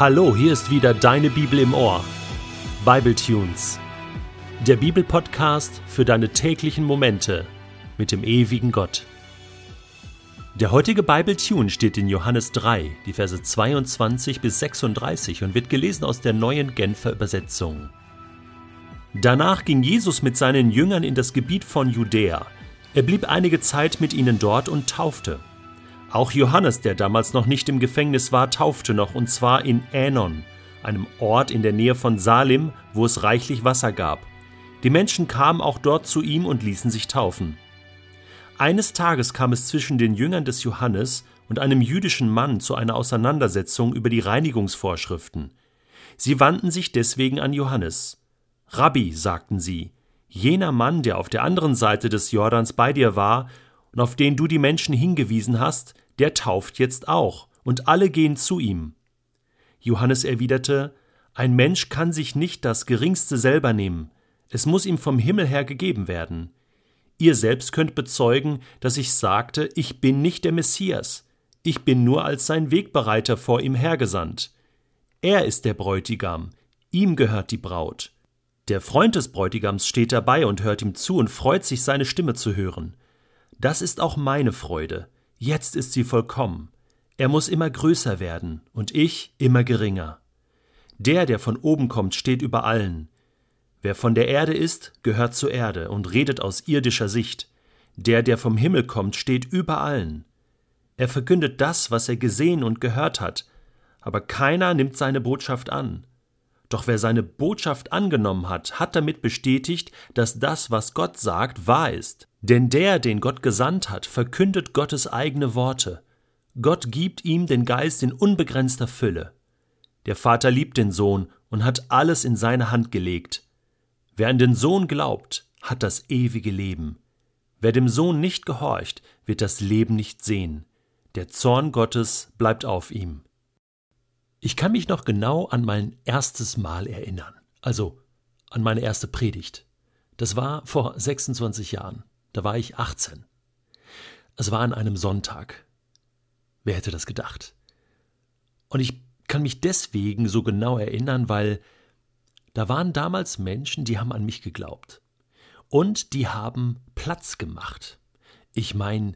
Hallo, hier ist wieder deine Bibel im Ohr. Bible Tunes. Der Bibelpodcast für deine täglichen Momente mit dem ewigen Gott. Der heutige Bible Tune steht in Johannes 3, die Verse 22 bis 36 und wird gelesen aus der neuen Genfer Übersetzung. Danach ging Jesus mit seinen Jüngern in das Gebiet von Judäa. Er blieb einige Zeit mit ihnen dort und taufte. Auch Johannes, der damals noch nicht im Gefängnis war, taufte noch, und zwar in Änon, einem Ort in der Nähe von Salim, wo es reichlich Wasser gab. Die Menschen kamen auch dort zu ihm und ließen sich taufen. Eines Tages kam es zwischen den Jüngern des Johannes und einem jüdischen Mann zu einer Auseinandersetzung über die Reinigungsvorschriften. Sie wandten sich deswegen an Johannes. Rabbi, sagten sie, jener Mann, der auf der anderen Seite des Jordans bei dir war und auf den du die Menschen hingewiesen hast, der tauft jetzt auch, und alle gehen zu ihm. Johannes erwiderte, Ein Mensch kann sich nicht das geringste selber nehmen, es muss ihm vom Himmel her gegeben werden. Ihr selbst könnt bezeugen, dass ich sagte, ich bin nicht der Messias, ich bin nur als sein Wegbereiter vor ihm hergesandt. Er ist der Bräutigam, ihm gehört die Braut. Der Freund des Bräutigams steht dabei und hört ihm zu und freut sich, seine Stimme zu hören. Das ist auch meine Freude. Jetzt ist sie vollkommen. Er muss immer größer werden und ich immer geringer. Der, der von oben kommt, steht über allen. Wer von der Erde ist, gehört zur Erde und redet aus irdischer Sicht. Der, der vom Himmel kommt, steht über allen. Er verkündet das, was er gesehen und gehört hat, aber keiner nimmt seine Botschaft an. Doch wer seine Botschaft angenommen hat, hat damit bestätigt, dass das, was Gott sagt, wahr ist. Denn der, den Gott gesandt hat, verkündet Gottes eigene Worte. Gott gibt ihm den Geist in unbegrenzter Fülle. Der Vater liebt den Sohn und hat alles in seine Hand gelegt. Wer an den Sohn glaubt, hat das ewige Leben. Wer dem Sohn nicht gehorcht, wird das Leben nicht sehen. Der Zorn Gottes bleibt auf ihm. Ich kann mich noch genau an mein erstes Mal erinnern, also an meine erste Predigt. Das war vor 26 Jahren. Da war ich 18. Es war an einem Sonntag. Wer hätte das gedacht? Und ich kann mich deswegen so genau erinnern, weil da waren damals Menschen, die haben an mich geglaubt. Und die haben Platz gemacht. Ich meine,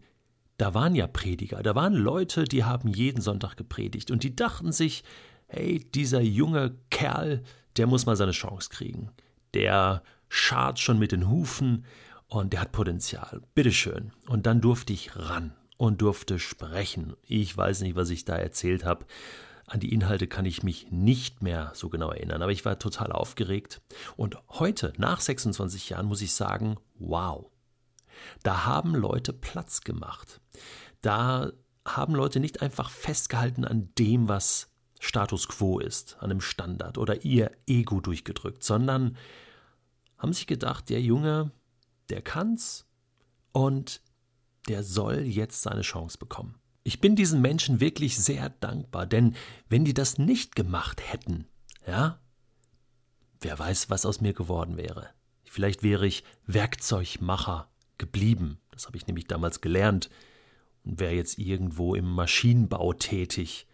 da waren ja Prediger, da waren Leute, die haben jeden Sonntag gepredigt und die dachten sich, hey, dieser junge Kerl, der muss mal seine Chance kriegen. Der schart schon mit den Hufen und der hat Potenzial. Bitteschön. Und dann durfte ich ran und durfte sprechen. Ich weiß nicht, was ich da erzählt habe. An die Inhalte kann ich mich nicht mehr so genau erinnern, aber ich war total aufgeregt. Und heute, nach 26 Jahren, muss ich sagen, wow. Da haben Leute Platz gemacht. Da haben Leute nicht einfach festgehalten an dem, was Status quo ist, an einem Standard oder ihr Ego durchgedrückt, sondern haben sich gedacht, der Junge, der kann's und der soll jetzt seine Chance bekommen. Ich bin diesen Menschen wirklich sehr dankbar, denn wenn die das nicht gemacht hätten, ja, wer weiß, was aus mir geworden wäre. Vielleicht wäre ich Werkzeugmacher geblieben. Das habe ich nämlich damals gelernt und wäre jetzt irgendwo im Maschinenbau tätig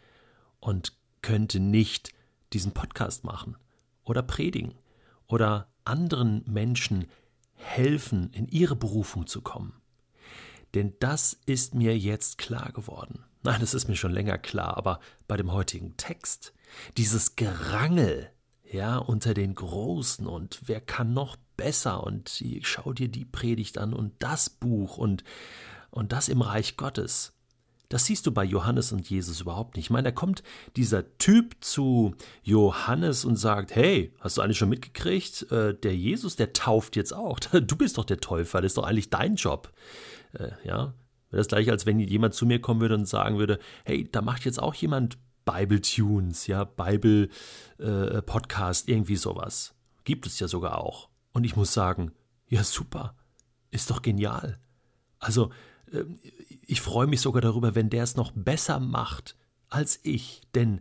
und könnte nicht diesen Podcast machen oder predigen oder anderen Menschen helfen, in ihre Berufung zu kommen. Denn das ist mir jetzt klar geworden. Nein, das ist mir schon länger klar, aber bei dem heutigen Text, dieses Gerangel, ja, unter den Großen und wer kann noch besser und schau dir die Predigt an und das Buch und, und das im Reich Gottes. Das siehst du bei Johannes und Jesus überhaupt nicht. Ich meine, da kommt dieser Typ zu Johannes und sagt, hey, hast du eigentlich schon mitgekriegt, äh, der Jesus, der tauft jetzt auch. Du bist doch der Täufer, das ist doch eigentlich dein Job. Äh, ja, wäre das gleich, als wenn jemand zu mir kommen würde und sagen würde, hey, da macht jetzt auch jemand Bible Tunes, ja, Bible äh, irgendwie sowas. Gibt es ja sogar auch. Und ich muss sagen, ja, super, ist doch genial. Also, ähm, ich freue mich sogar darüber, wenn der es noch besser macht als ich, denn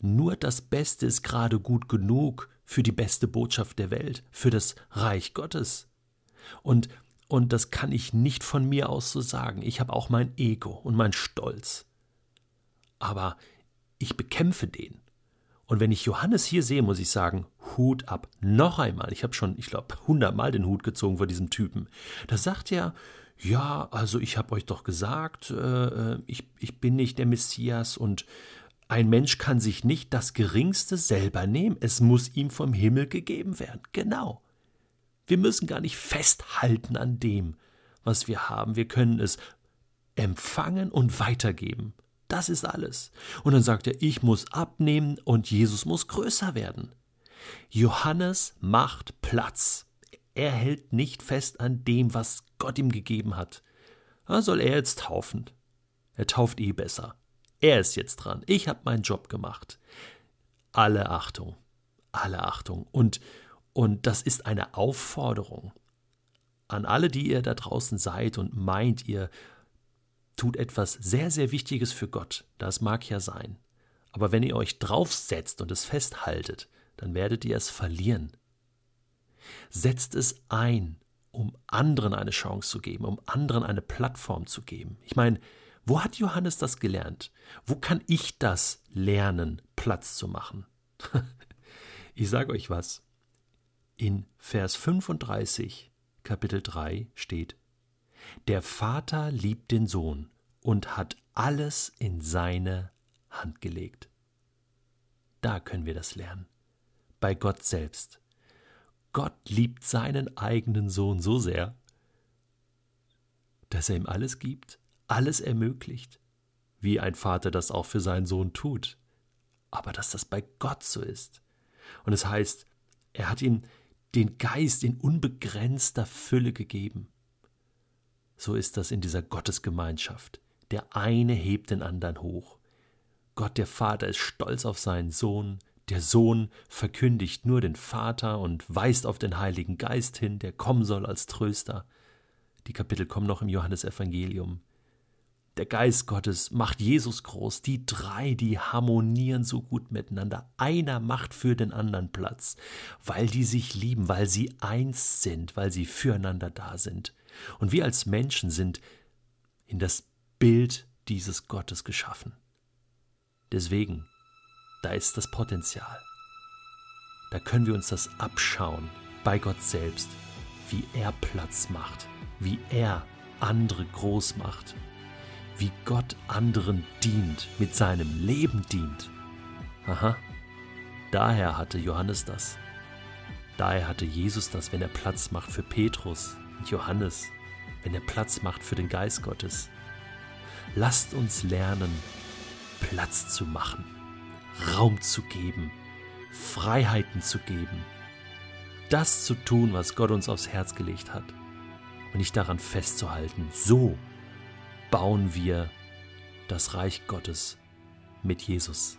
nur das Beste ist gerade gut genug für die beste Botschaft der Welt, für das Reich Gottes. Und, und das kann ich nicht von mir aus so sagen. Ich habe auch mein Ego und mein Stolz. Aber ich bekämpfe den. Und wenn ich Johannes hier sehe, muss ich sagen, Hut ab. Noch einmal. Ich habe schon, ich glaube, hundertmal den Hut gezogen vor diesem Typen. Da sagt er, ja, also ich habe euch doch gesagt, äh, äh, ich, ich bin nicht der Messias und ein Mensch kann sich nicht das Geringste selber nehmen. Es muss ihm vom Himmel gegeben werden. Genau. Wir müssen gar nicht festhalten an dem, was wir haben. Wir können es empfangen und weitergeben. Das ist alles. Und dann sagt er, ich muss abnehmen und Jesus muss größer werden. Johannes macht Platz. Er hält nicht fest an dem, was Gott ihm gegeben hat. Da soll er jetzt taufen. Er tauft eh besser. Er ist jetzt dran. Ich habe meinen Job gemacht. Alle Achtung. Alle Achtung. Und, und das ist eine Aufforderung an alle, die ihr da draußen seid und meint, ihr tut etwas sehr, sehr Wichtiges für Gott. Das mag ja sein. Aber wenn ihr euch draufsetzt und es festhaltet, dann werdet ihr es verlieren. Setzt es ein, um anderen eine Chance zu geben, um anderen eine Plattform zu geben. Ich meine, wo hat Johannes das gelernt? Wo kann ich das lernen, Platz zu machen? ich sage euch was. In Vers 35, Kapitel 3 steht, der Vater liebt den Sohn und hat alles in seine Hand gelegt. Da können wir das lernen. Bei Gott selbst. Gott liebt seinen eigenen Sohn so sehr, dass er ihm alles gibt, alles ermöglicht, wie ein Vater das auch für seinen Sohn tut. Aber dass das bei Gott so ist. Und es heißt, er hat ihm den Geist in unbegrenzter Fülle gegeben. So ist das in dieser Gottesgemeinschaft. Der eine hebt den anderen hoch. Gott der Vater ist stolz auf seinen Sohn, der Sohn verkündigt nur den Vater und weist auf den Heiligen Geist hin, der kommen soll als Tröster. Die Kapitel kommen noch im Johannesevangelium. Der Geist Gottes macht Jesus groß. Die drei, die harmonieren so gut miteinander. Einer macht für den anderen Platz, weil die sich lieben, weil sie eins sind, weil sie füreinander da sind. Und wir als Menschen sind in das Bild dieses Gottes geschaffen. Deswegen, da ist das Potenzial. Da können wir uns das abschauen bei Gott selbst, wie er Platz macht, wie er andere groß macht, wie Gott anderen dient, mit seinem Leben dient. Aha, daher hatte Johannes das. Daher hatte Jesus das, wenn er Platz macht für Petrus, Johannes, wenn er Platz macht für den Geist Gottes. Lasst uns lernen, Platz zu machen, Raum zu geben, Freiheiten zu geben, das zu tun, was Gott uns aufs Herz gelegt hat und nicht daran festzuhalten. So bauen wir das Reich Gottes mit Jesus.